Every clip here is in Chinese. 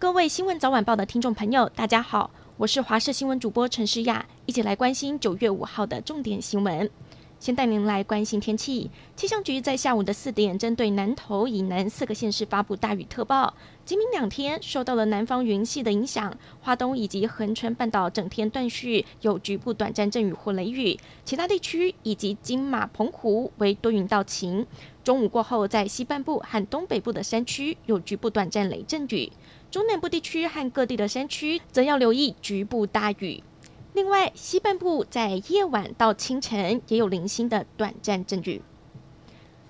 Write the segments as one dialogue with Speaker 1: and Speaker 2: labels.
Speaker 1: 各位新闻早晚报的听众朋友，大家好，我是华视新闻主播陈诗雅，一起来关心九月五号的重点新闻。先带您来关心天气。气象局在下午的四点，针对南投以南四个县市发布大雨特报。今明两天受到了南方云系的影响，花东以及恒春半岛整天断续有局部短暂阵雨或雷雨，其他地区以及金马、澎湖为多云到晴。中午过后，在西半部和东北部的山区有局部短暂雷阵雨，中南部地区和各地的山区则要留意局部大雨。另外，西半部在夜晚到清晨也有零星的短暂阵雨。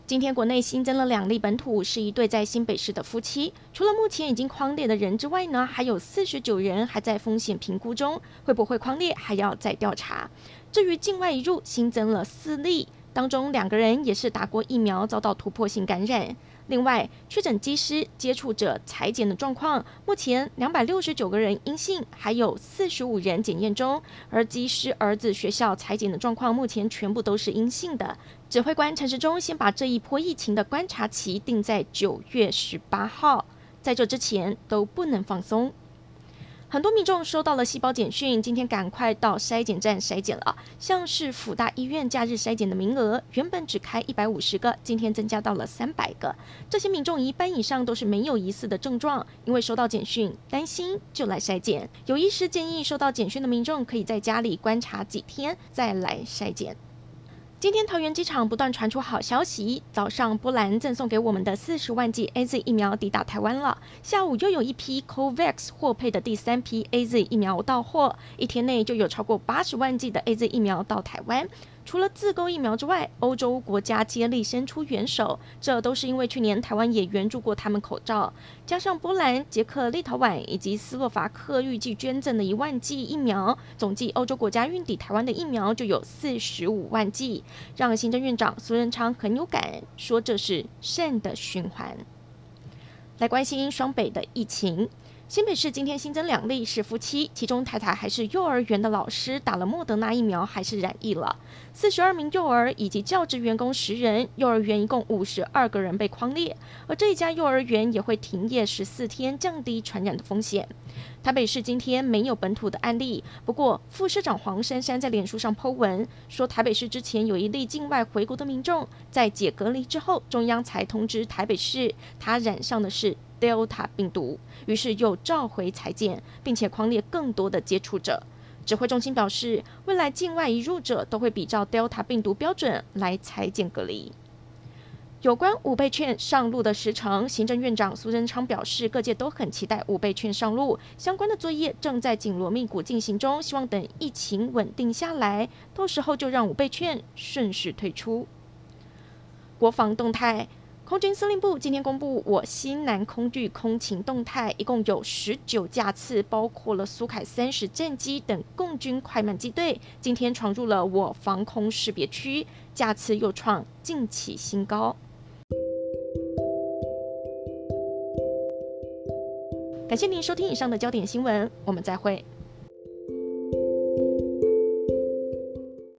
Speaker 1: 今天国内新增了两例本土，是一对在新北市的夫妻。除了目前已经框列的人之外呢，还有四十九人还在风险评估中，会不会框列还要再调查。至于境外移入新增了四例，当中两个人也是打过疫苗，遭到突破性感染。另外，确诊机师接触者裁剪的状况，目前两百六十九个人阴性，还有四十五人检验中。而机师儿子学校裁剪的状况，目前全部都是阴性的。指挥官陈时中先把这一波疫情的观察期定在九月十八号，在这之前都不能放松。很多民众收到了细胞简讯，今天赶快到筛检站筛检了。像是辅大医院假日筛检的名额，原本只开一百五十个，今天增加到了三百个。这些民众一半以上都是没有疑似的症状，因为收到简讯担心就来筛检。有医师建议，收到简讯的民众可以在家里观察几天再来筛检。今天桃园机场不断传出好消息，早上波兰赠送给我们的四十万剂 AZ 疫苗抵达台湾了。下午又有一批 COVAX 获配的第三批 AZ 疫苗到货，一天内就有超过八十万剂的 AZ 疫苗到台湾。除了自购疫苗之外，欧洲国家接力伸出援手，这都是因为去年台湾也援助过他们口罩。加上波兰、捷克、立陶宛以及斯洛伐克预计捐赠的一万剂疫苗，总计欧洲国家运抵台湾的疫苗就有四十五万剂，让行政院长苏贞昌很有感，说这是善的循环。来关心双北的疫情。新北市今天新增两例是夫妻，其中太太还是幼儿园的老师，打了莫德纳疫苗还是染疫了。四十二名幼儿以及教职员工十人，幼儿园一共五十二个人被框列，而这一家幼儿园也会停业十四天，降低传染的风险。台北市今天没有本土的案例，不过副市长黄珊珊在脸书上 po 文说，台北市之前有一例境外回国的民众，在解隔离之后，中央才通知台北市，他染上的是。Delta 病毒，于是又召回裁剪，并且狂列更多的接触者。指挥中心表示，未来境外移入者都会比照 Delta 病毒标准来裁剪隔离。有关五倍券上路的时程，行政院长苏贞昌表示，各界都很期待五倍券上路，相关的作业正在紧锣密鼓进行中，希望等疫情稳定下来，到时候就让五倍券顺势推出。国防动态。空军司令部今天公布，我西南空域空情动态，一共有十九架次，包括了苏凯三十战机等共军快慢机队，今天闯入了我防空识别区，架次又创近期新高。感谢您收听以上的焦点新闻，我们再会。